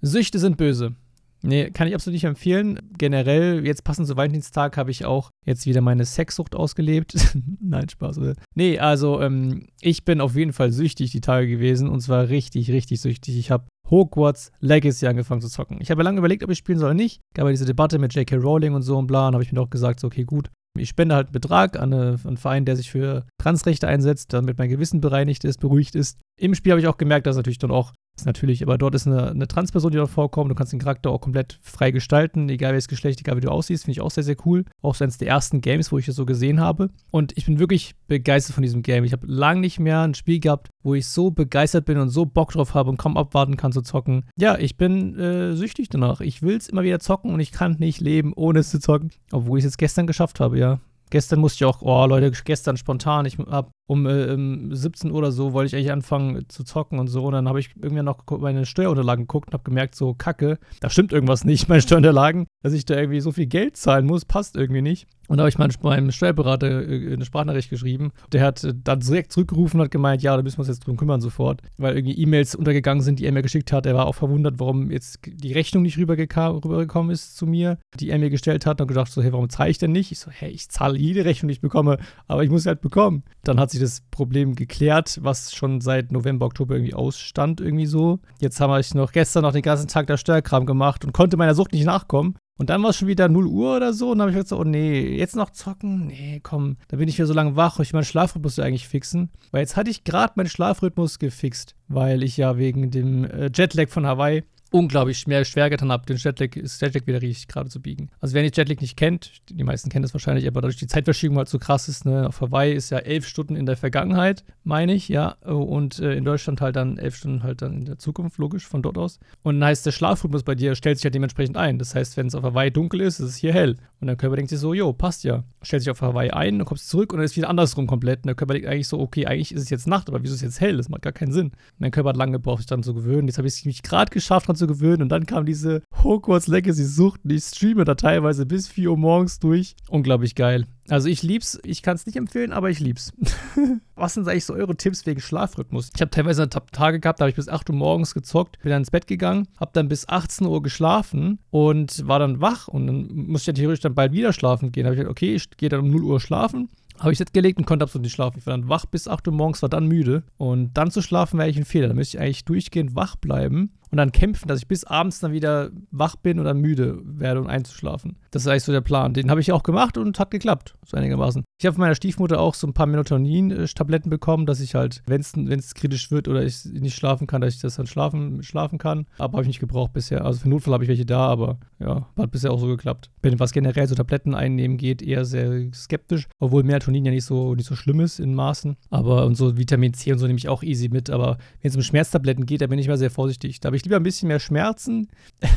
Süchte sind böse. Nee, kann ich absolut nicht empfehlen. Generell, jetzt passend zu Valentinstag, habe ich auch jetzt wieder meine Sexsucht ausgelebt. Nein, Spaß. Oder? Nee, also ähm, ich bin auf jeden Fall süchtig die Tage gewesen und zwar richtig, richtig süchtig. Ich habe Hogwarts Legacy angefangen zu zocken. Ich habe lange überlegt, ob ich spielen soll oder nicht. Gab ja diese Debatte mit J.K. Rowling und so und bla. Und habe ich mir doch gesagt, so, okay, gut. Ich spende halt einen Betrag an, eine, an einen Verein, der sich für Transrechte einsetzt, damit mein Gewissen bereinigt ist, beruhigt ist. Im Spiel habe ich auch gemerkt, dass natürlich dann auch ist natürlich, aber dort ist eine, eine Transperson, die dort vorkommt. Du kannst den Charakter auch komplett frei gestalten, egal welches Geschlecht, egal wie du aussiehst. Finde ich auch sehr, sehr cool. Auch so eines der ersten Games, wo ich das so gesehen habe. Und ich bin wirklich begeistert von diesem Game. Ich habe lange nicht mehr ein Spiel gehabt, wo ich so begeistert bin und so Bock drauf habe und kaum abwarten kann zu zocken. Ja, ich bin äh, süchtig danach. Ich will es immer wieder zocken und ich kann nicht leben, ohne es zu zocken. Obwohl ich es jetzt gestern geschafft habe, ja. Gestern musste ich auch, oh Leute, gestern spontan, ich hab um äh, 17 Uhr oder so wollte ich eigentlich anfangen zu zocken und so. Und dann habe ich irgendwie noch meine Steuerunterlagen geguckt und habe gemerkt, so kacke, da stimmt irgendwas nicht, meine Steuerunterlagen, dass ich da irgendwie so viel Geld zahlen muss, passt irgendwie nicht. Und da habe ich meinem Steuerberater äh, eine Sprachnachricht geschrieben. Der hat äh, dann direkt zurückgerufen und hat gemeint, ja, da müssen wir uns jetzt drum kümmern sofort. Weil irgendwie E-Mails untergegangen sind, die er mir geschickt hat. Er war auch verwundert, warum jetzt die Rechnung nicht rübergekommen ist zu mir, die er mir gestellt hat. Und gedacht so, hey, warum zahle ich denn nicht? Ich so, hey, ich zahle jede Rechnung, die ich bekomme, aber ich muss sie halt bekommen. Dann hat sich das Problem geklärt, was schon seit November, Oktober irgendwie ausstand, irgendwie so. Jetzt habe ich noch gestern noch den ganzen Tag der Steuerkram gemacht und konnte meiner Sucht nicht nachkommen. Und dann war es schon wieder 0 Uhr oder so. Und dann habe ich gesagt, oh nee, jetzt noch zocken? Nee, komm, da bin ich wieder so lange wach. Ich meinen Schlafrhythmus eigentlich fixen. Weil jetzt hatte ich gerade meinen Schlafrhythmus gefixt, weil ich ja wegen dem äh, Jetlag von Hawaii unglaublich schwer, schwer getan habe, den Jetlag, Jetlag wieder richtig gerade zu biegen. Also wer den Jetlag nicht kennt, die meisten kennen das wahrscheinlich, aber dadurch die Zeitverschiebung halt so krass ist, ne, auf Hawaii ist ja elf Stunden in der Vergangenheit, meine ich, ja, und äh, in Deutschland halt dann elf Stunden halt dann in der Zukunft, logisch, von dort aus. Und dann heißt der Schlafrhythmus bei dir stellt sich ja dementsprechend ein. Das heißt, wenn es auf Hawaii dunkel ist, ist es hier hell. Und der Körper denkt sich so, jo, passt ja. Stellt sich auf Hawaii ein, dann kommst du zurück und dann ist wieder andersrum komplett. Und der Körper denkt eigentlich so, okay, eigentlich ist es jetzt Nacht, aber wieso ist es jetzt hell? Das macht gar keinen Sinn. Und mein Körper hat lange gebraucht, sich dann zu gewöhnen. Jetzt habe ich es gerade geschafft, dran zu gewöhnen und dann kam diese Hogwarts Legacy Sucht und ich streame da teilweise bis 4 Uhr morgens durch. Unglaublich geil. Also ich lieb's, ich kann es nicht empfehlen, aber ich lieb's. Was sind eigentlich so eure Tipps wegen Schlafrhythmus? Ich habe teilweise Tage gehabt, da habe ich bis 8 Uhr morgens gezockt, bin dann ins Bett gegangen, habe dann bis 18 Uhr geschlafen und war dann wach und dann musste ich ja theoretisch dann bald wieder schlafen gehen. Da habe ich gedacht, okay, ich gehe dann um 0 Uhr schlafen habe ich jetzt gelegt und konnte absolut nicht schlafen. Ich war dann wach bis 8 Uhr morgens, war dann müde. Und dann zu schlafen wäre eigentlich ein Fehler. Da müsste ich eigentlich durchgehend wach bleiben und dann kämpfen, dass ich bis abends dann wieder wach bin dann müde werde und einzuschlafen. Das ist eigentlich so der Plan. Den habe ich auch gemacht und hat geklappt, so einigermaßen. Ich habe von meiner Stiefmutter auch so ein paar Melatonin-Tabletten bekommen, dass ich halt, wenn es kritisch wird oder ich nicht schlafen kann, dass ich das dann schlafen, schlafen kann. Aber habe ich nicht gebraucht bisher. Also für Notfall habe ich welche da, aber ja, hat bisher auch so geklappt. Bin, was generell so Tabletten einnehmen geht, eher sehr skeptisch, obwohl Melatonin ja nicht so, nicht so schlimm ist in Maßen. Aber und so Vitamin C und so nehme ich auch easy mit. Aber wenn es um Schmerztabletten geht, da bin ich mal sehr vorsichtig. Da habe ich lieber ein bisschen mehr Schmerzen.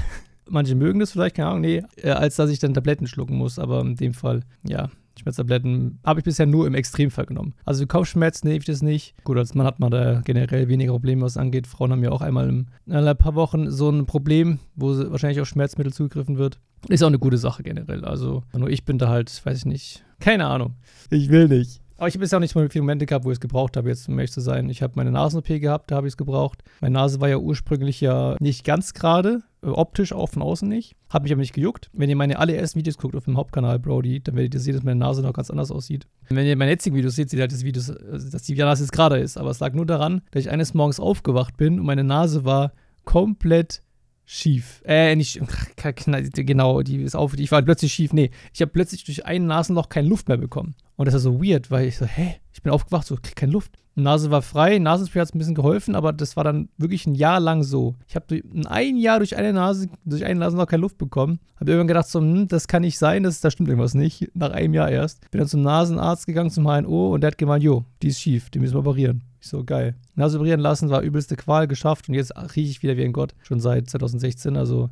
Manche mögen das vielleicht, keine Ahnung, nee, äh, als dass ich dann Tabletten schlucken muss. Aber in dem Fall, ja, Schmerztabletten habe ich bisher nur im Extremfall genommen. Also Kopfschmerz nehme ich das nicht. Gut, als Mann hat man da generell weniger Probleme, was angeht. Frauen haben ja auch einmal in ein paar Wochen so ein Problem, wo wahrscheinlich auf Schmerzmittel zugegriffen wird. Ist auch eine gute Sache generell. Also nur ich bin da halt, weiß ich nicht, keine Ahnung. Ich will nicht. Aber ich habe bisher auch nicht so viele Momente gehabt, wo ich es gebraucht habe, jetzt um ehrlich zu sein. Ich habe meine Nasen-OP gehabt, da habe ich es gebraucht. Meine Nase war ja ursprünglich ja nicht ganz gerade, äh, optisch auch von außen nicht. Hat mich aber nicht gejuckt. Wenn ihr meine allerersten Videos guckt auf dem Hauptkanal, Brody, dann werdet ihr sehen, dass meine Nase noch ganz anders aussieht. wenn ihr meine jetzigen Videos seht, seht ihr halt das Video, äh, dass die Nase jetzt gerade ist. Aber es lag nur daran, dass ich eines Morgens aufgewacht bin und meine Nase war komplett schief. Äh, nicht, genau, die ist auf, ich war plötzlich schief. Nee, ich habe plötzlich durch ein Nasenloch keine Luft mehr bekommen. Und das war so weird, weil ich so, hä? Ich bin aufgewacht, so, krieg keine Luft. Nase war frei, Nasenspray hat es ein bisschen geholfen, aber das war dann wirklich ein Jahr lang so. Ich habe ein Jahr durch eine Nase, durch eine Nase noch keine Luft bekommen. Habe irgendwann gedacht, so, hm, das kann nicht sein, das, da stimmt irgendwas nicht. Nach einem Jahr erst. Bin dann zum Nasenarzt gegangen, zum HNO und der hat gemeint, jo, die ist schief, die müssen wir operieren. Ich so, geil. Nase operieren lassen, war übelste Qual geschafft und jetzt rieche ich wieder wie ein Gott. Schon seit 2016, also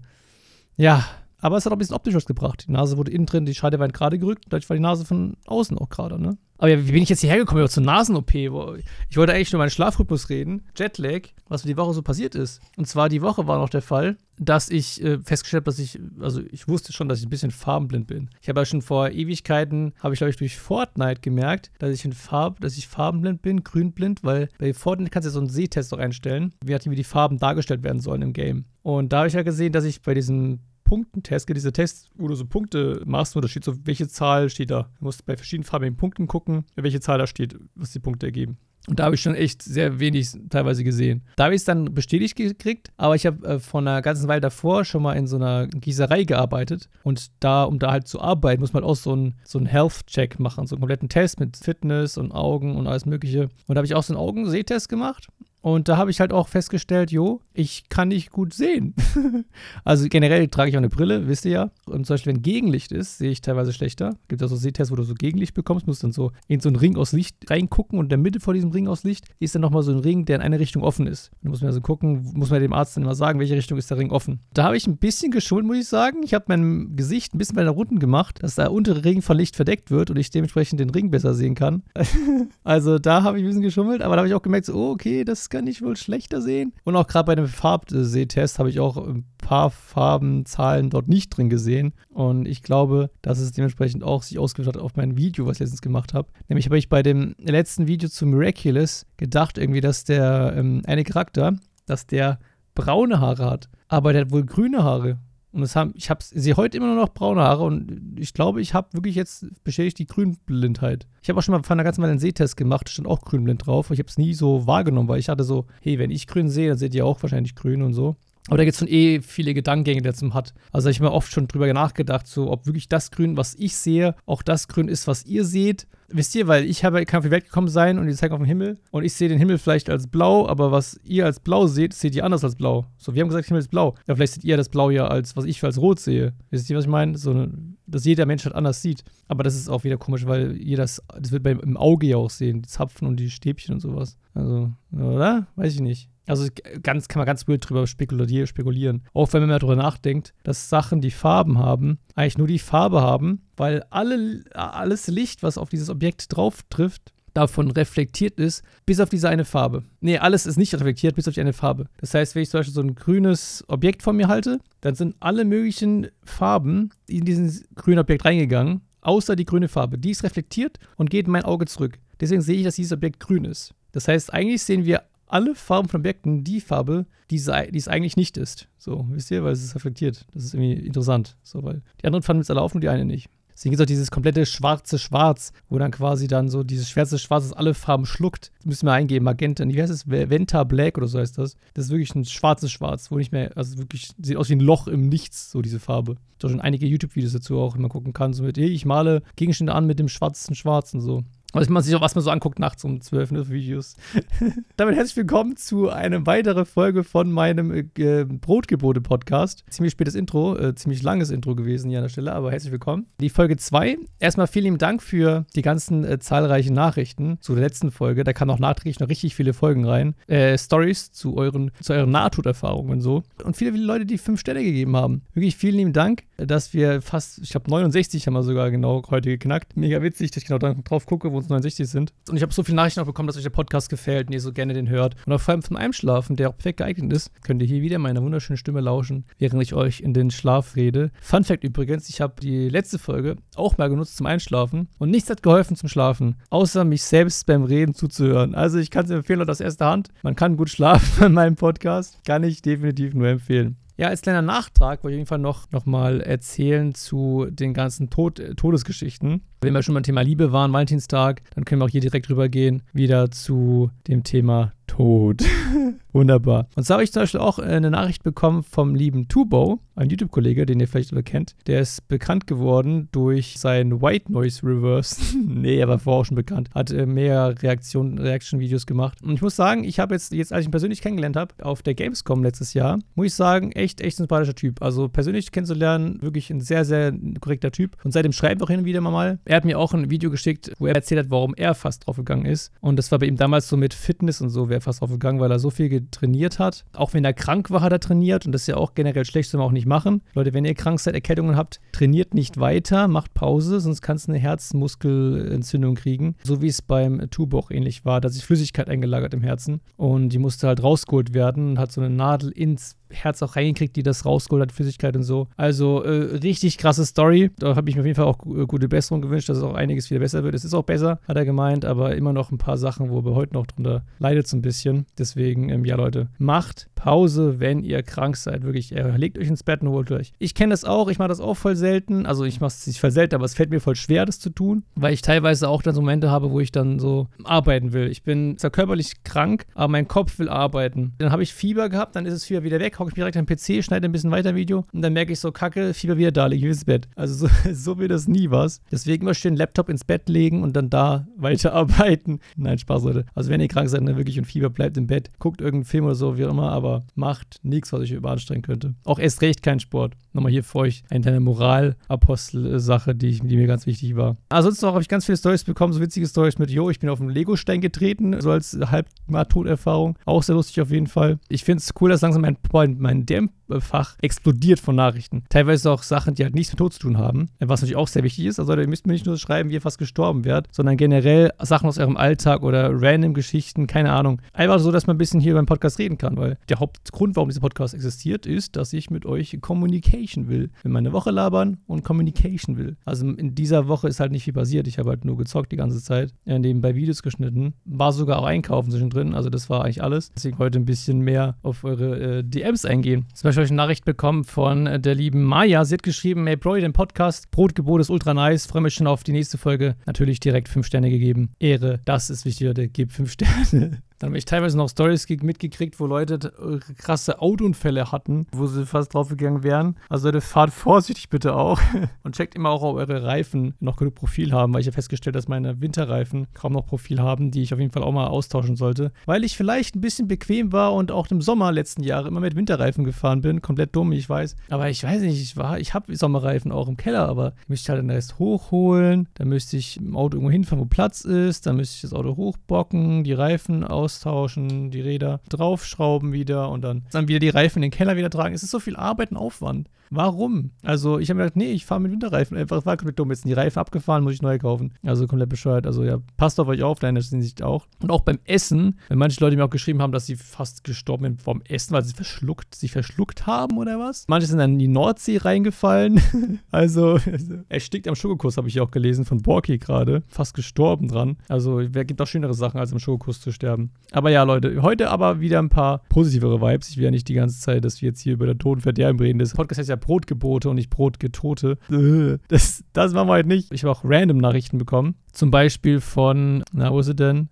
ja, aber es hat auch ein bisschen optisch was gebracht. Die Nase wurde innen drin, die Scheide gerade gerückt, dadurch war die Nase von außen auch gerade, ne? Aber wie bin ich jetzt hierher gekommen? Zur Nasen-OP. Ich wollte eigentlich nur meinen Schlafrhythmus reden. Jetlag, was für die Woche so passiert ist. Und zwar die Woche war noch der Fall, dass ich äh, festgestellt habe, dass ich, also ich wusste schon, dass ich ein bisschen farbenblind bin. Ich habe ja schon vor Ewigkeiten, habe ich glaube ich durch Fortnite gemerkt, dass ich in Farb, dass ich farbenblind bin, grünblind, weil bei Fortnite kannst du ja so einen Sehtest auch einstellen, wie, wie die Farben dargestellt werden sollen im Game. Und da habe ich ja gesehen, dass ich bei diesem Punktentest, diese Tests, wo du so Punkte machst, und da steht so, welche Zahl steht da. Du musst bei verschiedenen farbigen Punkten gucken, welche Zahl da steht, was die Punkte ergeben. Und da habe ich schon echt sehr wenig teilweise gesehen. Da habe ich es dann bestätigt gekriegt, aber ich habe äh, von einer ganzen Weile davor schon mal in so einer Gießerei gearbeitet. Und da, um da halt zu arbeiten, muss man auch so einen so Health-Check machen, so einen kompletten Test mit Fitness und Augen und alles Mögliche. Und da habe ich auch so einen Augensehtest gemacht. Und da habe ich halt auch festgestellt, jo, ich kann nicht gut sehen. also generell trage ich auch eine Brille, wisst ihr ja. Und zum Beispiel, wenn Gegenlicht ist, sehe ich teilweise schlechter. Gibt es so Sehtests, wo du so Gegenlicht bekommst, musst dann so in so einen Ring aus Licht reingucken und in der Mitte vor diesem Ring aus Licht ist dann nochmal so ein Ring, der in eine Richtung offen ist. Da muss man also gucken, muss man dem Arzt dann immer sagen, welche Richtung ist der Ring offen. Da habe ich ein bisschen geschult, muss ich sagen. Ich habe mein Gesicht ein bisschen bei der Runden gemacht, dass der untere Ring von Licht verdeckt wird und ich dementsprechend den Ring besser sehen kann. also da habe ich ein bisschen geschummelt, aber da habe ich auch gemerkt, so, oh, okay, das kann ich wohl schlechter sehen. Und auch gerade bei dem Farbsehtest habe ich auch ein paar Farbenzahlen dort nicht drin gesehen. Und ich glaube, dass es dementsprechend auch sich ausgewirkt hat auf mein Video, was ich letztens gemacht habe. Nämlich habe ich bei dem letzten Video zu Miraculous gedacht, irgendwie, dass der ähm, eine Charakter, dass der braune Haare hat. Aber der hat wohl grüne Haare. Und das haben, ich habe sie heute immer nur noch braune Haare und ich glaube, ich habe wirklich jetzt bestätigt die Grünblindheit. Ich habe auch schon mal vor einer ganzen Weile einen Sehtest gemacht, stand auch grünblind drauf. Ich habe es nie so wahrgenommen, weil ich hatte so, hey, wenn ich grün sehe, dann seht ihr auch wahrscheinlich grün und so. Aber da gibt es schon eh viele Gedankengänge, die er zum hat. Also ich habe mir oft schon drüber nachgedacht, so ob wirklich das Grün, was ich sehe, auch das Grün ist, was ihr seht. Wisst ihr, weil ich habe, kann auf die Welt gekommen sein und die zeigen auf den Himmel und ich sehe den Himmel vielleicht als blau, aber was ihr als blau seht, seht ihr anders als blau. So, wir haben gesagt, Himmel ist blau. Ja, vielleicht seht ihr das Blau ja als, was ich als rot sehe. Wisst ihr, was ich meine? So, dass jeder Mensch halt anders sieht. Aber das ist auch wieder komisch, weil ihr das, das wird beim, im Auge ja auch sehen, die Zapfen und die Stäbchen und sowas. Also, oder? Weiß ich nicht. Also ganz, kann man ganz wild drüber spekulieren. Auch wenn man mal drüber nachdenkt, dass Sachen, die Farben haben, eigentlich nur die Farbe haben, weil alle, alles Licht, was auf dieses Objekt drauf trifft, davon reflektiert ist, bis auf diese eine Farbe. Nee, alles ist nicht reflektiert, bis auf die eine Farbe. Das heißt, wenn ich zum Beispiel so ein grünes Objekt vor mir halte, dann sind alle möglichen Farben in dieses grüne Objekt reingegangen, außer die grüne Farbe. Die ist reflektiert und geht in mein Auge zurück. Deswegen sehe ich, dass dieses Objekt grün ist. Das heißt, eigentlich sehen wir alle Farben von Objekten die Farbe, die, die es eigentlich nicht ist. So, wisst ihr, weil es ist reflektiert. Das ist irgendwie interessant. So, weil die anderen fanden es alle auf, nur die eine nicht. Deswegen gibt es auch dieses komplette schwarze Schwarz, wo dann quasi dann so dieses schwarze Schwarz, das alle Farben schluckt. Das müssen wir eingeben, Magenta. Wie heißt das? Venta Black oder so heißt das. Das ist wirklich ein schwarzes Schwarz, wo nicht mehr, also wirklich, sieht aus wie ein Loch im Nichts, so diese Farbe. Da schon einige YouTube-Videos dazu auch, wenn man gucken kann, so mit, hey, ich male Gegenstände an mit dem schwarzen Schwarzen so. Was man sich auch, was man so anguckt nachts um 12 Uhr Videos. Damit herzlich willkommen zu einer weiteren Folge von meinem äh, Brotgebote-Podcast. Ziemlich spätes Intro, äh, ziemlich langes Intro gewesen hier an der Stelle, aber herzlich willkommen. Die Folge 2. Erstmal vielen lieben Dank für die ganzen äh, zahlreichen Nachrichten zu der letzten Folge. Da kamen auch nachträglich noch richtig viele Folgen rein. Äh, Stories zu euren, zu euren Nahtoderfahrungen und so. Und viele, viele Leute, die fünf Sterne gegeben haben. Wirklich vielen lieben Dank, dass wir fast, ich glaube 69 haben wir sogar genau heute geknackt. Mega witzig, dass ich genau drauf gucke, wo uns 69 sind. Und ich habe so viele Nachrichten auch bekommen, dass euch der Podcast gefällt und ihr so gerne den hört. Und auch vor allem zum Einschlafen, der auch perfekt geeignet ist, könnt ihr hier wieder meine wunderschöne Stimme lauschen, während ich euch in den Schlaf rede. Fun Fact übrigens, ich habe die letzte Folge auch mal genutzt zum Einschlafen und nichts hat geholfen zum Schlafen, außer mich selbst beim Reden zuzuhören. Also ich kann es empfehlen aus erster Hand. Man kann gut schlafen in meinem Podcast. Kann ich definitiv nur empfehlen. Ja, als kleiner Nachtrag wollte ich auf jeden Fall noch, noch mal erzählen zu den ganzen Tod Todesgeschichten. Wenn wir schon beim Thema Liebe waren, Valentinstag, dann können wir auch hier direkt rübergehen, wieder zu dem Thema Tod. Wunderbar. Und zwar habe ich zum Beispiel auch eine Nachricht bekommen vom lieben Tubo, ein YouTube-Kollege, den ihr vielleicht alle kennt. Der ist bekannt geworden durch sein White Noise Reverse. nee, er war vorher auch schon bekannt. Hat äh, mehr Reaction-Videos gemacht. Und ich muss sagen, ich habe jetzt, jetzt, als ich ihn persönlich kennengelernt habe, auf der Gamescom letztes Jahr, muss ich sagen, echt, echt ein sympathischer Typ. Also persönlich kennenzulernen, wirklich ein sehr, sehr korrekter Typ. Und seitdem schreiben wir auch hin und wieder mal. Er hat mir auch ein Video geschickt, wo er erzählt hat, warum er fast drauf gegangen ist. Und das war bei ihm damals so mit Fitness und so, wer er fast draufgegangen, weil er so viel trainiert hat. Auch wenn er krank war, hat er trainiert und das ist ja auch generell schlecht, soll man auch nicht machen. Leute, wenn ihr krank seid, Erkältungen habt, trainiert nicht weiter, macht Pause, sonst kannst du eine Herzmuskelentzündung kriegen. So wie es beim Tuboch ähnlich war, da sich Flüssigkeit eingelagert im Herzen und die musste halt rausgeholt werden und hat so eine Nadel ins Herz auch reingekriegt, die das rausgeholt hat, Flüssigkeit und so. Also äh, richtig krasse Story. Da habe ich mir auf jeden Fall auch äh, gute Besserung gewünscht, dass es auch einiges wieder besser wird. Es ist auch besser, hat er gemeint, aber immer noch ein paar Sachen, wo er heute noch drunter leidet so ein bisschen. Deswegen, ähm, ja Leute, macht Pause, wenn ihr krank seid. Wirklich, äh, legt euch ins Bett und holt euch. Ich kenne das auch, ich mache das auch voll selten. Also ich mache es nicht voll selten, aber es fällt mir voll schwer, das zu tun, weil ich teilweise auch dann so Momente habe, wo ich dann so arbeiten will. Ich bin zwar körperlich krank, aber mein Kopf will arbeiten. Dann habe ich Fieber gehabt, dann ist es Fieber wieder weg, hocke ich mir direkt am PC, schneide ein bisschen weiter Video und dann merke ich so, kacke, Fieber wieder da, lege ich ins Bett. Also so, so wird das nie was. Deswegen immer schön Laptop ins Bett legen und dann da weiterarbeiten. Nein, Spaß, Leute. Also wenn ihr krank seid, dann wirklich und Fieber bleibt im Bett, guckt irgendeinen Film oder so, wie auch immer, aber macht nichts, was euch überanstrengen könnte. Auch erst recht kein Sport. Nochmal hier für euch eine kleine Moral-Apostel-Sache, die, die, mir ganz wichtig war. Ansonsten habe ich ganz viele Stories bekommen, so witzige Stories mit, yo, ich bin auf einen Lego-Stein getreten, so als halb Toderfahrung. Auch sehr lustig auf jeden Fall. Ich finde es cool, dass langsam mein, mein DM-Fach explodiert von Nachrichten. Teilweise auch Sachen, die halt nichts mit Tod zu tun haben, was natürlich auch sehr wichtig ist. Also ihr müsst mir nicht nur schreiben, wie ihr fast gestorben werdet, sondern generell Sachen aus eurem Alltag oder random Geschichten, keine Ahnung. Einfach so, dass man ein bisschen hier beim Podcast reden kann, weil der Hauptgrund, warum dieser Podcast existiert, ist, dass ich mit euch Communication will. Will meine Woche labern und Communication will. Also in dieser Woche ist halt nicht viel passiert. Ich habe halt nur gezockt die ganze Zeit, nebenbei Videos geschnitten, war sogar auch einkaufen zwischendrin. Also das war eigentlich alles. Deswegen heute ein bisschen mehr auf eure äh, DMs eingehen. Zum Beispiel habe eine Nachricht bekommen von äh, der lieben Maya. Sie hat geschrieben, hey Bro, den Podcast Brotgebot ist ultra nice. Freue mich schon auf die nächste Folge. Natürlich direkt 5 Sterne gegeben. Ehre, das ist wichtig, Leute. Gebt 5 Sterne. Dann habe ich teilweise noch Stories mitgekriegt, wo Leute krasse Autounfälle hatten, wo sie fast draufgegangen wären. Also Leute, fahrt vorsichtig bitte auch. Und checkt immer auch, ob eure Reifen noch genug Profil haben, weil ich habe festgestellt, dass meine Winterreifen kaum noch Profil haben, die ich auf jeden Fall auch mal austauschen sollte. Weil ich vielleicht ein bisschen bequem war und auch im Sommer letzten Jahre immer mit Winterreifen gefahren bin. Komplett dumm, ich weiß. Aber ich weiß nicht, ich war, ich habe Sommerreifen auch im Keller, aber ich müsste halt den Rest hochholen. Dann müsste ich im Auto irgendwo hinfahren, wo Platz ist. Dann müsste ich das Auto hochbocken, die Reifen aus austauschen, die Räder draufschrauben wieder und dann, dann wieder die Reifen in den Keller wieder tragen. Es ist so viel Arbeit und Aufwand. Warum? Also ich habe mir gedacht, nee, ich fahre mit Winterreifen. Einfach war komplett dumm. Jetzt sind die Reifen abgefahren, muss ich neu kaufen. Also komplett bescheuert. Also ja, passt auf euch auf, deine Hinsicht auch. Und auch beim Essen, wenn manche Leute mir auch geschrieben haben, dass sie fast gestorben sind vom Essen, weil sie verschluckt, sich verschluckt haben oder was. Manche sind dann in die Nordsee reingefallen. also, also erstickt am Schokokuss, habe ich auch gelesen, von Borki gerade. Fast gestorben dran. Also wer gibt auch schönere Sachen, als am Schokokuss zu sterben. Aber ja, Leute, heute aber wieder ein paar positivere Vibes. Ich will ja nicht die ganze Zeit, dass wir jetzt hier über den Tod und Verderben reden. Das Podcast heißt ja Brotgebote und nicht Brotgetote. Das, das machen wir heute nicht. Ich habe auch random Nachrichten bekommen. Zum Beispiel von, na, wo ist es denn?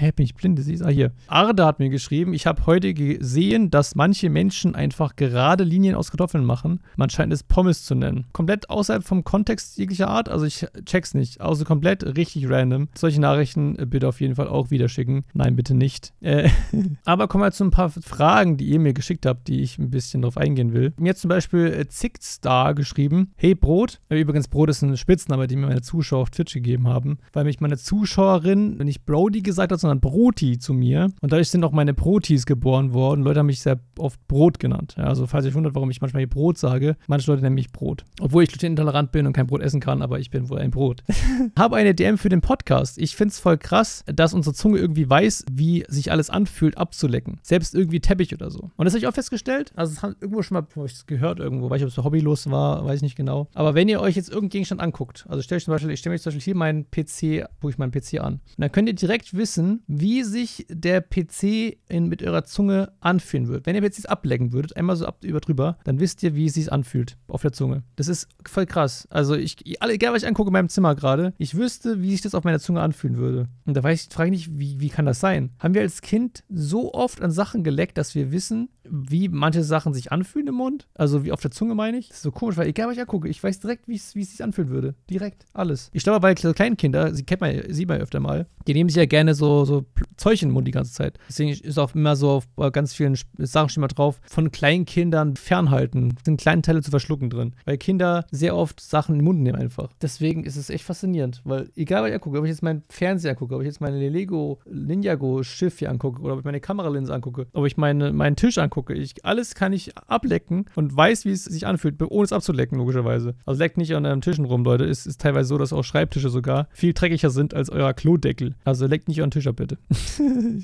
Hä, bin ich blind? Das ist, ah, hier. Arda hat mir geschrieben, ich habe heute gesehen, dass manche Menschen einfach gerade Linien aus Kartoffeln machen. Man scheint es Pommes zu nennen. Komplett außerhalb vom Kontext jeglicher Art. Also ich check's nicht. Also komplett richtig random. Solche Nachrichten bitte auf jeden Fall auch wieder schicken. Nein, bitte nicht. Äh, aber kommen wir zu ein paar Fragen, die ihr mir geschickt habt, die ich ein bisschen drauf eingehen will. Mir hat zum Beispiel äh, Zickstar geschrieben, hey Brot. Übrigens, Brot ist ein Spitzname, den mir meine Zuschauer auf Twitch gegeben haben, weil mich meine Zuschauerin nicht Brody gesagt hat, sondern Broti zu mir. Und dadurch sind auch meine Brotis geboren worden. Leute haben mich sehr oft Brot genannt. Ja, also falls ihr euch wundert, warum ich manchmal hier Brot sage, manche Leute nennen mich Brot. Obwohl ich glutenintolerant bin und kein Brot essen kann, aber ich bin wohl ein Brot. Habe eine DM für den Podcast. Ich finde es voll krass, dass unsere Zunge irgendwie weiß, wie sich alles anfühlt, abzulecken. Selbst irgendwie Teppich oder so. Und das habe ich auch festgestellt. Also es hat irgendwo schon mal, habe ich es gehört irgendwo, weiß ich, ob es hobbylos war, weiß ich nicht genau. Aber wenn ihr euch jetzt irgendeinen Gegenstand anguckt, also stelle ich zum Beispiel, ich stelle mir zum Beispiel hier meinen PC, wo ich meinen PC an. Und dann könnt ihr direkt wissen, wie sich der PC in, mit eurer Zunge anfühlen wird. Wenn ihr jetzt ablecken würdet, einmal so ab, über drüber, dann wisst ihr, wie es sich anfühlt auf der Zunge. Das ist voll krass. Also ich, egal was ich angucke in meinem Zimmer gerade, ich wüsste, wie sich das auf meiner Zunge anfühlen würde. Und da weiß ich, frage ich nicht, wie, wie kann das sein? Haben wir als Kind so oft an Sachen geleckt, dass wir wissen, wie manche Sachen sich anfühlen im Mund. Also wie auf der Zunge meine ich. Das ist so komisch, weil egal was ich angucke, ich weiß direkt, wie es sich anfühlen würde. Direkt. Alles. Ich glaube, so kleinen Kindern, sie kennt man, sieht man ja öfter mal, die nehmen sich ja gerne so, so Zeug in den Mund die ganze Zeit. Deswegen ist auch immer so auf ganz vielen Sachen schon mal drauf, von kleinen Kindern fernhalten. Sind kleine Teile zu verschlucken drin. Weil Kinder sehr oft Sachen in den Mund nehmen einfach. Deswegen ist es echt faszinierend. Weil egal was ich angucke, ob ich jetzt meinen Fernseher angucke, ob ich jetzt meine Lego Ninjago Schiff hier angucke oder ob ich meine Kameralinse angucke, ob ich meine, meinen Tisch angucke, ich, alles kann ich ablecken und weiß, wie es sich anfühlt, ohne es abzulecken, logischerweise. Also leckt nicht an euren Tischen rum, Leute. Es ist teilweise so, dass auch Schreibtische sogar viel dreckiger sind als euer Klodeckel. Also leckt nicht euren Tisch ab, bitte.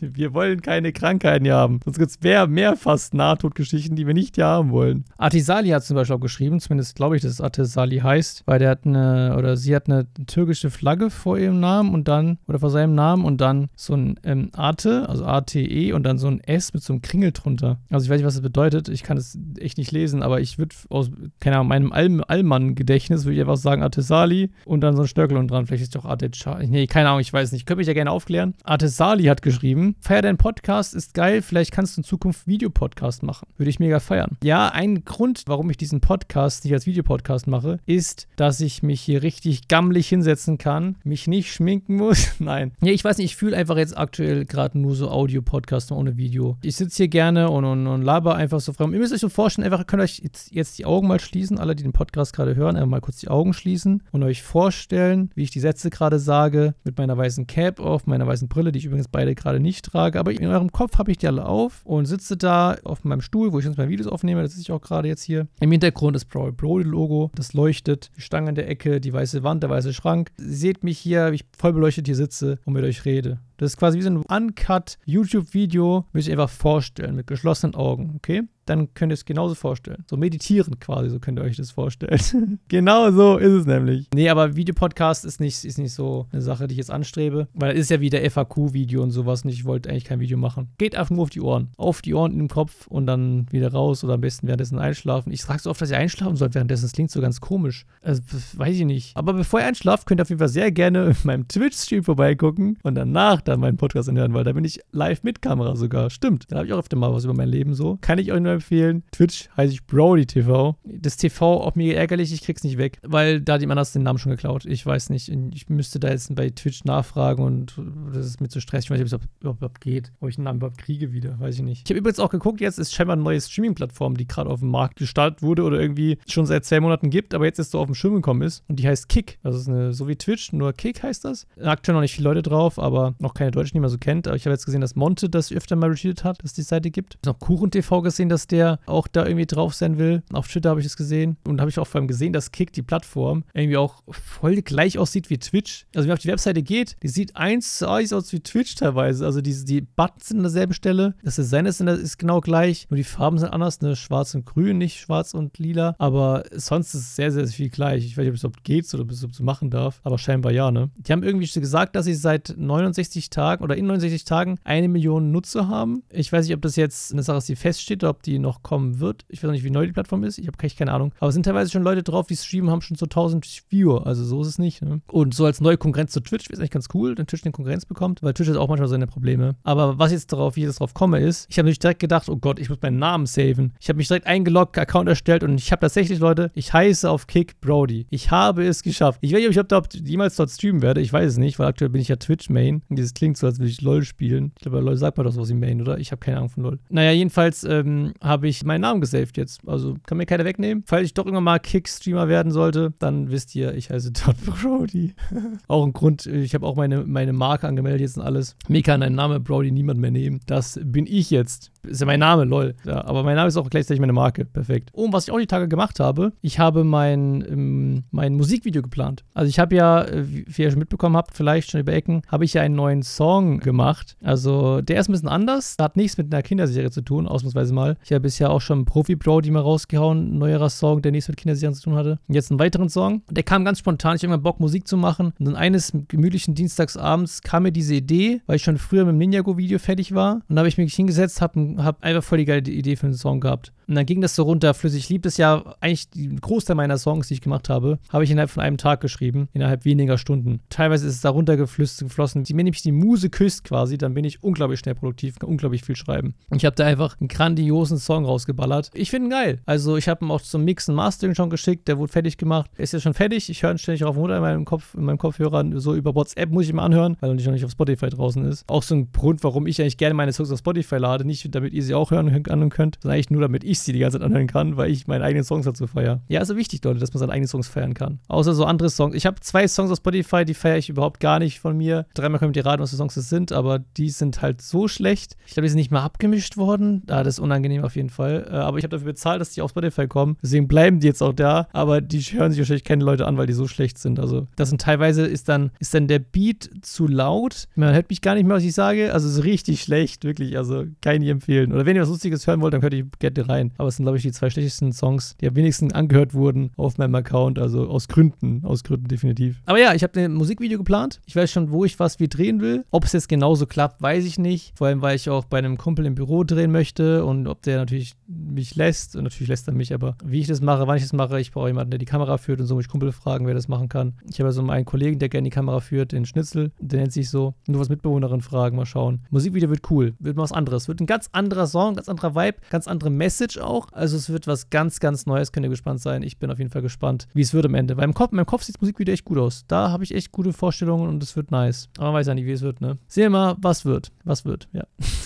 wir wollen keine Krankheiten hier haben. Sonst gibt es mehr, mehr fast Nahtodgeschichten, die wir nicht hier haben wollen. Artisali hat zum Beispiel auch geschrieben, zumindest glaube ich, dass es Artisali heißt, weil der hat eine, oder sie hat eine türkische Flagge vor ihrem Namen und dann, oder vor seinem Namen und dann so ein ähm, Ate, also ATE und dann so ein S mit so einem Kringel drunter. Also ich weiß nicht, was das bedeutet. Ich kann es echt nicht lesen, aber ich würde aus, keine Ahnung, meinem All Allmann-Gedächtnis würde ich einfach sagen Artesali und dann so ein Stöckel und dran. Vielleicht ist es doch Artesali. Nee, keine Ahnung, ich weiß nicht. Könnt mich ja gerne aufklären. Artesali hat geschrieben, feier dein Podcast, ist geil, vielleicht kannst du in Zukunft Videopodcast machen. Würde ich mega feiern. Ja, ein Grund, warum ich diesen Podcast nicht als Videopodcast mache, ist, dass ich mich hier richtig gammelig hinsetzen kann, mich nicht schminken muss. Nein. Ja, ich weiß nicht, ich fühle einfach jetzt aktuell gerade nur so Audio-Podcast ohne Video. Ich sitze hier gerne und, und, und laber einfach so frei. Ihr müsst euch so vorstellen, einfach könnt euch jetzt, jetzt die Augen mal schließen, alle, die den Podcast gerade hören, einfach mal kurz die Augen schließen und euch vorstellen, wie ich die Sätze gerade sage, mit meiner weißen Cap auf, meiner weißen Brille, die ich übrigens beide gerade nicht trage. Aber in eurem Kopf habe ich die alle auf und sitze da auf meinem Stuhl, wo ich sonst meine Videos aufnehme. Das ist ich auch gerade jetzt hier. Im Hintergrund ist Brawl Brody-Logo, das leuchtet, die Stange in der Ecke, die weiße Wand, der weiße Schrank. Ihr seht mich hier, wie ich voll beleuchtet hier sitze und mit euch rede. Das ist quasi wie so ein uncut YouTube-Video, müsst ihr einfach vorstellen, mit geschlossenen Augen, okay? Dann könnt ihr es genauso vorstellen. So meditieren quasi, so könnt ihr euch das vorstellen. genau so ist es nämlich. Nee, aber Videopodcast ist nicht, ist nicht so eine Sache, die ich jetzt anstrebe, weil es ist ja wie der FAQ-Video und sowas und ich wollte eigentlich kein Video machen. Geht einfach nur auf die Ohren. Auf die Ohren im Kopf und dann wieder raus oder am besten währenddessen einschlafen. Ich sage so oft, dass ihr einschlafen sollt währenddessen. Das klingt so ganz komisch. Also, weiß ich nicht. Aber bevor ihr einschlaft, könnt ihr auf jeden Fall sehr gerne in meinem Twitch-Stream vorbeigucken und danach dann meinen Podcast anhören, weil da bin ich live mit Kamera sogar. Stimmt. Da habe ich auch öfter mal was über mein Leben so. Kann ich euch nur empfehlen. Twitch heiße ich Brody TV. Das TV auch mir ärgerlich, ich krieg's nicht weg, weil da die anders den Namen schon geklaut. Ich weiß nicht. Ich müsste da jetzt bei Twitch nachfragen und das ist mir zu stressig. Ich weiß nicht, ob es überhaupt geht. Ob ich den Namen überhaupt kriege wieder. Weiß ich nicht. Ich habe übrigens auch geguckt, jetzt ist scheinbar eine neue Streaming-Plattform, die gerade auf dem Markt gestartet wurde oder irgendwie schon seit zwei Monaten gibt, aber jetzt ist so auf dem Schirm gekommen ist. Und die heißt Kick. Also ist eine, so wie Twitch, nur Kick heißt das. Aktuell noch nicht viele Leute drauf, aber noch keine Deutschen, die man so kennt. Aber ich habe jetzt gesehen, dass Monte das öfter mal retweetet hat, dass es die Seite gibt. Ich habe noch Kuchen TV gesehen, dass der auch da irgendwie drauf sein will. Auf Twitter habe ich es gesehen. Und habe ich auch vor allem gesehen, dass Kick, die Plattform, irgendwie auch voll gleich aussieht wie Twitch. Also, wenn man auf die Webseite geht, die sieht eins zu eins aus wie Twitch teilweise. Also, die, die Buttons sind an derselben Stelle. Das Design ist, der, ist genau gleich. Nur die Farben sind anders. Ne? Schwarz und grün, nicht schwarz und lila. Aber sonst ist es sehr, sehr viel gleich. Ich weiß nicht, ob es überhaupt geht oder ob es so machen darf. Aber scheinbar ja, ne? Die haben irgendwie gesagt, dass sie seit 69 Tagen oder in 69 Tagen eine Million Nutzer haben. Ich weiß nicht, ob das jetzt eine Sache ist, die feststeht oder ob die noch kommen wird. Ich weiß nicht, wie neu die Plattform ist. Ich habe keine Ahnung. Aber es sind teilweise schon Leute drauf, die streamen, haben schon so 1000 Viewer. Also so ist es nicht. Ne? Und so als neue Konkurrenz zu Twitch ist eigentlich ganz cool, wenn Twitch eine Konkurrenz bekommt, weil Twitch hat auch manchmal seine Probleme. Aber was jetzt darauf, wie ich jetzt drauf komme, ist, ich habe natürlich direkt gedacht, oh Gott, ich muss meinen Namen saven. Ich habe mich direkt eingeloggt, Account erstellt und ich habe tatsächlich, Leute, ich heiße auf Kick Brody. Ich habe es geschafft. Ich weiß nicht, ob ich ob jemals dort streamen werde. Ich weiß es nicht, weil aktuell bin ich ja Twitch-Main. Und klingt so, als würde ich LOL spielen. Ich glaube, LOL sagt man doch sowas wie Main, oder? Ich habe keine Ahnung von LOL. Naja, jedenfalls ähm, habe ich meinen Namen gesaved jetzt. Also kann mir keiner wegnehmen. Falls ich doch irgendwann mal Kick-Streamer werden sollte, dann wisst ihr, ich heiße Todd Brody. auch ein Grund, ich habe auch meine, meine Marke angemeldet jetzt und alles. Mir kann ein Name Brody niemand mehr nehmen. Das bin ich jetzt. Ist ja mein Name, lol. Ja, aber mein Name ist auch gleichzeitig meine Marke. Perfekt. Und was ich auch die Tage gemacht habe, ich habe mein, ähm, mein Musikvideo geplant. Also ich habe ja, äh, wie ihr schon mitbekommen habt, vielleicht schon über Ecken, habe ich ja einen neuen Song gemacht. Also der ist ein bisschen anders. Hat nichts mit einer Kinderserie zu tun, ausnahmsweise mal. Ich habe bisher auch schon Profi-Brody mal rausgehauen. Neuerer Song, der nichts mit Kinderserien zu tun hatte. Und jetzt einen weiteren Song. Der kam ganz spontan. Ich habe immer Bock, Musik zu machen. Und dann eines gemütlichen Dienstagsabends kam mir diese Idee, weil ich schon früher mit dem Ninjago-Video fertig war. Und da habe ich mich hingesetzt, habe habe einfach voll die geile Idee für einen Song gehabt. Und dann ging das so runter, flüssig. Ich liebe das ja, eigentlich den Großteil meiner Songs, die ich gemacht habe, habe ich innerhalb von einem Tag geschrieben, innerhalb weniger Stunden. Teilweise ist es da runtergeflossen. Wenn nämlich die Muse küsst quasi, dann bin ich unglaublich schnell produktiv, kann unglaublich viel schreiben. Und ich habe da einfach einen grandiosen Song rausgeballert. Ich finde ihn geil. Also ich habe ihn auch zum Mixen Mastering schon geschickt, der wurde fertig gemacht. Ist ja schon fertig. Ich höre ihn ständig rauf und runter in meinem Kopf, in meinem Kopfhörer. So über WhatsApp muss ich ihn anhören, weil er nicht noch nicht auf Spotify draußen ist. Auch so ein Grund, warum ich eigentlich gerne meine Songs auf Spotify lade. Nicht damit ihr sie auch hören anhören könnt, sondern eigentlich nur damit ich sie die ganze Zeit anhören kann, weil ich meine eigenen Songs dazu feiere. Ja, also wichtig, Leute, dass man seine eigenen Songs feiern kann. Außer so andere Songs. Ich habe zwei Songs auf Spotify, die feiere ich überhaupt gar nicht von mir. Dreimal könnt ihr raten, was für Songs das sind, aber die sind halt so schlecht. Ich glaube, die sind nicht mal abgemischt worden. Ah, das ist unangenehm auf jeden Fall. Äh, aber ich habe dafür bezahlt, dass die auf Spotify kommen. Deswegen bleiben die jetzt auch da. Aber die hören sich wahrscheinlich keine Leute an, weil die so schlecht sind. Also, das sind teilweise ist dann, ist dann der Beat zu laut. Man hört mich gar nicht mehr, was ich sage. Also, es ist richtig schlecht, wirklich. Also, kann ich empfehlen. Oder wenn ihr was Lustiges hören wollt, dann könnt ihr gerne rein. Aber es sind, glaube ich, die zwei schlechtesten Songs, die am wenigsten angehört wurden auf meinem Account. Also, aus Gründen. Aus Gründen definitiv. Aber ja, ich habe ein Musikvideo geplant. Ich weiß schon, wo ich was wie drehen will. Ob es jetzt genauso klappt, weiß ich nicht. Vor allem, weil ich auch bei einem Kumpel im Büro drehen möchte und ob der natürlich mich lässt. Und natürlich lässt er mich, aber wie ich das mache, wann ich das mache, ich brauche jemanden, der die Kamera führt und so muss ich Kumpel fragen, wer das machen kann. Ich habe also einen Kollegen, der gerne die Kamera führt, den Schnitzel, der nennt sich so. Nur was Mitbewohnerin fragen, mal schauen. Musikvideo wird cool, wird mal was anderes. Wird ein ganz anderer Song, ganz anderer Vibe, ganz andere Message auch. Also es wird was ganz, ganz Neues, könnt ihr gespannt sein. Ich bin auf jeden Fall gespannt, wie es wird am Ende. Weil im Kopf, in meinem Kopf sieht das Musikvideo echt gut aus. Da habe ich echt gute Vorstellungen und es wird nice. Aber man weiß ja nicht, wie es wird, ne? Sehen wir mal, was wird. Was wird, ja.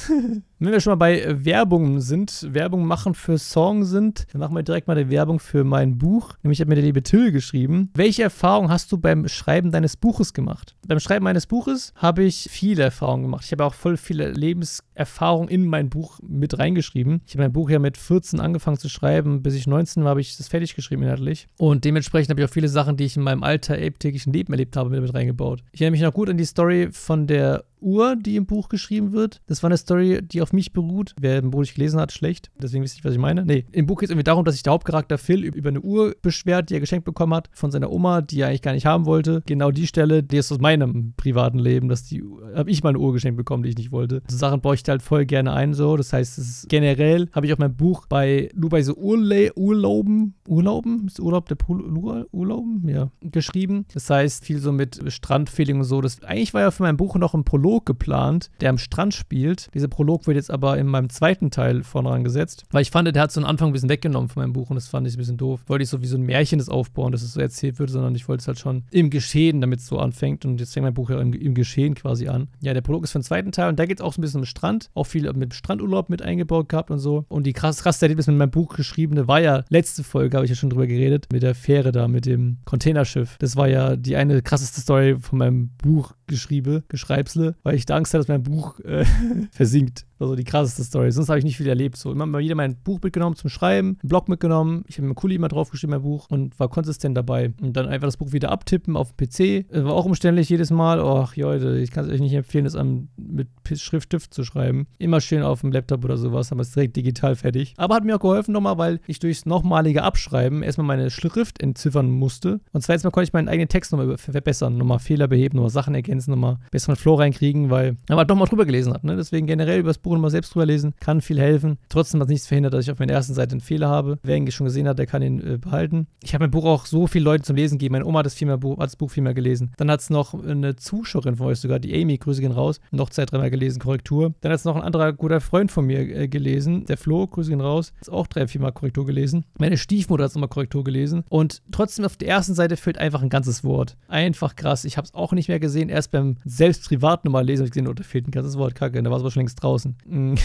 Wenn wir schon mal bei Werbung sind, Werbung machen für Song sind, dann machen wir direkt mal die Werbung für mein Buch. Nämlich hat mir der liebe Till geschrieben. Welche Erfahrung hast du beim Schreiben deines Buches gemacht? Beim Schreiben meines Buches habe ich viele Erfahrungen gemacht. Ich habe auch voll viele Lebenserfahrungen in mein Buch mit reingeschrieben. Ich habe mein Buch ja mit 14 angefangen zu schreiben. Bis ich 19 war, habe ich das fertig geschrieben inhaltlich. Und dementsprechend habe ich auch viele Sachen, die ich in meinem Alter, täglichen Leben erlebt habe, mit reingebaut. Ich erinnere mich noch gut an die Story von der Uhr, die im Buch geschrieben wird. Das war eine Story, die auf mich beruht. Wer im Buch nicht gelesen hat, schlecht. Deswegen wisst ihr, was ich meine. Nee, im Buch geht es irgendwie darum, dass sich der Hauptcharakter Phil über eine Uhr beschwert, die er geschenkt bekommen hat von seiner Oma, die er eigentlich gar nicht haben wollte. Genau die Stelle, die ist aus meinem privaten Leben, dass die, habe ich mal eine Uhr geschenkt bekommen, die ich nicht wollte. So Sachen baue ich halt voll gerne ein, so. Das heißt, generell habe ich auch mein Buch bei, nur bei so Urle Urlauben, Urlauben? Ist Urlaub der Pol Urlauben? Ja, geschrieben. Das heißt, viel so mit Strandfeeling und so. Das, eigentlich war ja für mein Buch noch ein Prolog geplant, der am Strand spielt. Dieser Prolog wird jetzt aber in meinem zweiten Teil vorne angesetzt, weil ich fand, der hat so einen Anfang ein bisschen weggenommen von meinem Buch und das fand ich ein bisschen doof. Wollte ich so wie so ein Märchen das aufbauen, dass es so erzählt wird, sondern ich wollte es halt schon im Geschehen, damit es so anfängt und jetzt fängt mein Buch ja im, im Geschehen quasi an. Ja, der Prolog ist für den zweiten Teil und da geht es auch so ein bisschen um Strand, auch viel mit Strandurlaub mit eingebaut gehabt und so. Und die krass, krasse Erlebnis mit meinem Buch geschriebene war ja, letzte Folge habe ich ja schon drüber geredet, mit der Fähre da, mit dem Containerschiff. Das war ja die eine krasseste Story von meinem Buch geschrieben, Geschreibsle, weil ich da Angst hatte, dass mein Buch äh, versinkt. Also die krasseste Story. Sonst habe ich nicht viel erlebt. So immer mal wieder mein Buch mitgenommen zum Schreiben, einen Blog mitgenommen. Ich habe mir Kuli immer draufgeschrieben, mein Buch, und war konsistent dabei. Und dann einfach das Buch wieder abtippen auf dem PC. Das war auch umständlich jedes Mal. Ach, Leute, ich kann es euch nicht empfehlen, das mit Schriftstift zu schreiben. Immer schön auf dem Laptop oder sowas, haben wir es direkt digital fertig. Aber hat mir auch geholfen nochmal, weil ich durchs nochmalige Abschreiben erstmal meine Schrift entziffern musste. Und zweites Mal konnte ich meinen eigenen Text nochmal verbessern, nochmal Fehler beheben, nochmal Sachen ergänzen, nochmal besseren Flow reinkriegen, weil man doch mal drüber gelesen hat. Ne? Deswegen generell über das Buch nochmal selbst drüber lesen, kann viel helfen. Trotzdem hat nichts verhindert, dass ich auf meiner ersten Seite einen Fehler habe. Wer ihn schon gesehen hat, der kann ihn äh, behalten. Ich habe mein Buch auch so vielen Leuten zum Lesen gegeben. Meine Oma hat das, viermal Buch, hat das Buch viermal gelesen. Dann hat es noch eine Zuschauerin von euch sogar, die Amy, Grüße gehen raus, noch zwei, dreimal gelesen, Korrektur. Dann hat es noch ein anderer guter Freund von mir äh, gelesen, der Flo, Grüße gehen raus, hat auch drei, viermal Korrektur gelesen. Meine Stiefmutter hat es nochmal Korrektur gelesen. Und trotzdem auf der ersten Seite fehlt einfach ein ganzes Wort. Einfach krass. Ich habe es auch nicht mehr gesehen. Erst beim selbst privat nochmal lesen habe ich gesehen, oh, da fehlt ein ganzes Wort. Kacke, da war es aber schon längst draußen.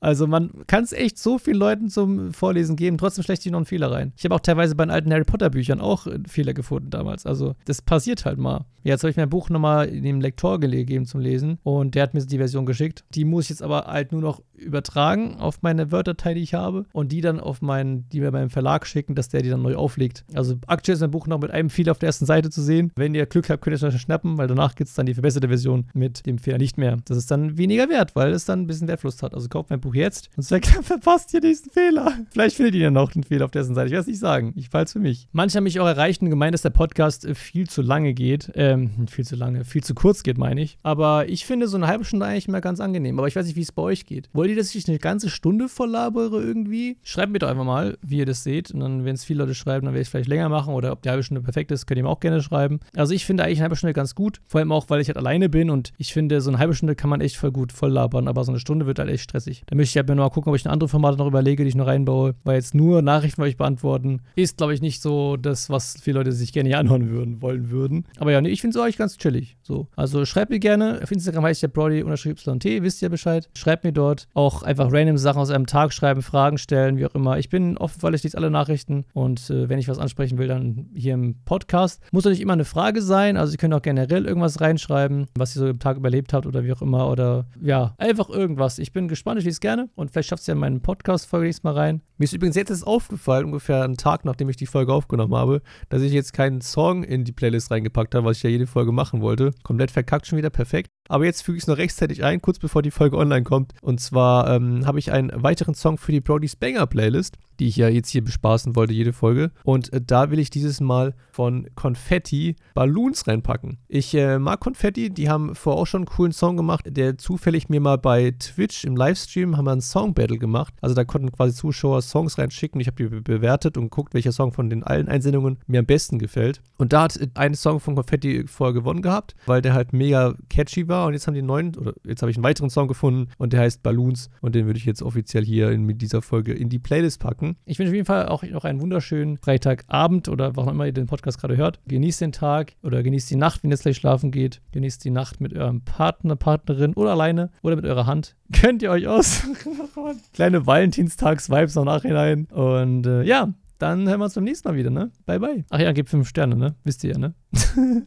also man kann es echt so vielen Leuten zum Vorlesen geben, trotzdem schlecht sich noch einen Fehler rein. Ich habe auch teilweise bei den alten Harry Potter Büchern auch Fehler gefunden damals. Also das passiert halt mal. Jetzt habe ich mein Buch nochmal dem Lektor gegeben zum Lesen und der hat mir die Version geschickt. Die muss ich jetzt aber halt nur noch übertragen auf meine Word-Datei, die ich habe und die dann auf meinen, die mir beim Verlag schicken, dass der die dann neu auflegt. Also aktuell ist mein Buch noch mit einem Fehler auf der ersten Seite zu sehen. Wenn ihr Glück habt, könnt ihr es schon schnappen, weil danach gibt es dann die verbesserte Version mit dem Fehler nicht mehr. Das ist dann weniger wert, weil es dann ein bisschen Wertfluss hat. Also kauft mein Buch jetzt und verpasst ihr diesen Fehler. Vielleicht findet ihr ja noch den Fehler auf dessen Seite. Ich werde es nicht sagen. Ich falle es für mich. Manche haben mich auch erreicht und gemeint, dass der Podcast äh, viel zu lange geht. Ähm, viel zu lange, viel zu kurz geht, meine ich. Aber ich finde so eine halbe Stunde eigentlich immer ganz angenehm. Aber ich weiß nicht, wie es bei euch geht. Wollt Wollt ihr, dass ich eine ganze Stunde voll labere irgendwie? Schreibt mir doch einfach mal, wie ihr das seht. Und dann, wenn es viele Leute schreiben, dann werde ich es vielleicht länger machen. Oder ob die halbe Stunde perfekt ist, könnt ihr mir auch gerne schreiben. Also ich finde eigentlich eine halbe Stunde ganz gut. Vor allem auch, weil ich halt alleine bin. Und ich finde, so eine halbe Stunde kann man echt voll gut voll labern. Aber so eine Stunde wird halt echt stressig. Da möchte ich halt mir noch mal gucken, ob ich eine andere Formate noch überlege, die ich noch reinbaue. Weil jetzt nur Nachrichten bei euch beantworten, ist, glaube ich, nicht so das, was viele Leute sich gerne hier anhören würden, wollen würden. Aber ja, nee, ich finde es eigentlich ganz chillig. So. Also schreibt mir gerne. Auf Instagram heißt ja Brody-YT, wisst ihr Bescheid. Schreibt mir dort auch einfach random Sachen aus einem Tag schreiben, Fragen stellen, wie auch immer. Ich bin offen, weil ich lese alle Nachrichten und äh, wenn ich was ansprechen will, dann hier im Podcast. Muss nicht immer eine Frage sein. Also ihr könnt auch generell irgendwas reinschreiben, was ihr so im Tag überlebt habt oder wie auch immer. Oder ja, einfach irgendwas. Ich bin gespannt, ich lese es gerne und vielleicht schafft es ja in meinen Podcast-Folge nächstes Mal rein. Mir ist übrigens jetzt aufgefallen, ungefähr einen Tag, nachdem ich die Folge aufgenommen habe, dass ich jetzt keinen Song in die Playlist reingepackt habe, was ich ja jede Folge machen wollte. Komplett verkackt schon wieder, perfekt. Aber jetzt füge ich es noch rechtzeitig ein, kurz bevor die Folge online kommt. Und zwar ähm, habe ich einen weiteren Song für die Brody's Banger Playlist, die ich ja jetzt hier bespaßen wollte, jede Folge. Und äh, da will ich dieses Mal von Confetti Balloons reinpacken. Ich äh, mag Confetti, die haben vorher auch schon einen coolen Song gemacht, der zufällig mir mal bei Twitch im Livestream haben wir einen Song Battle gemacht. Also da konnten quasi Zuschauer Songs reinschicken. Ich habe die bewertet und geguckt, welcher Song von den allen Einsendungen mir am besten gefällt. Und da hat äh, ein Song von Confetti vorher gewonnen gehabt, weil der halt mega catchy war und jetzt haben die einen neuen, oder jetzt habe ich einen weiteren Song gefunden und der heißt Balloons und den würde ich jetzt offiziell hier in, mit dieser Folge in die Playlist packen. Ich wünsche auf jeden Fall auch noch einen wunderschönen Freitagabend oder was auch immer ihr den Podcast gerade hört. Genießt den Tag oder genießt die Nacht, wenn ihr jetzt gleich schlafen geht. Genießt die Nacht mit eurem Partner, Partnerin oder alleine oder mit eurer Hand. Könnt ihr euch aus. Kleine Valentinstags-Vibes noch nachhinein. Und äh, ja, dann hören wir uns beim nächsten Mal wieder, ne? Bye, bye. Ach ja, gebt fünf Sterne, ne? Wisst ihr ja, ne?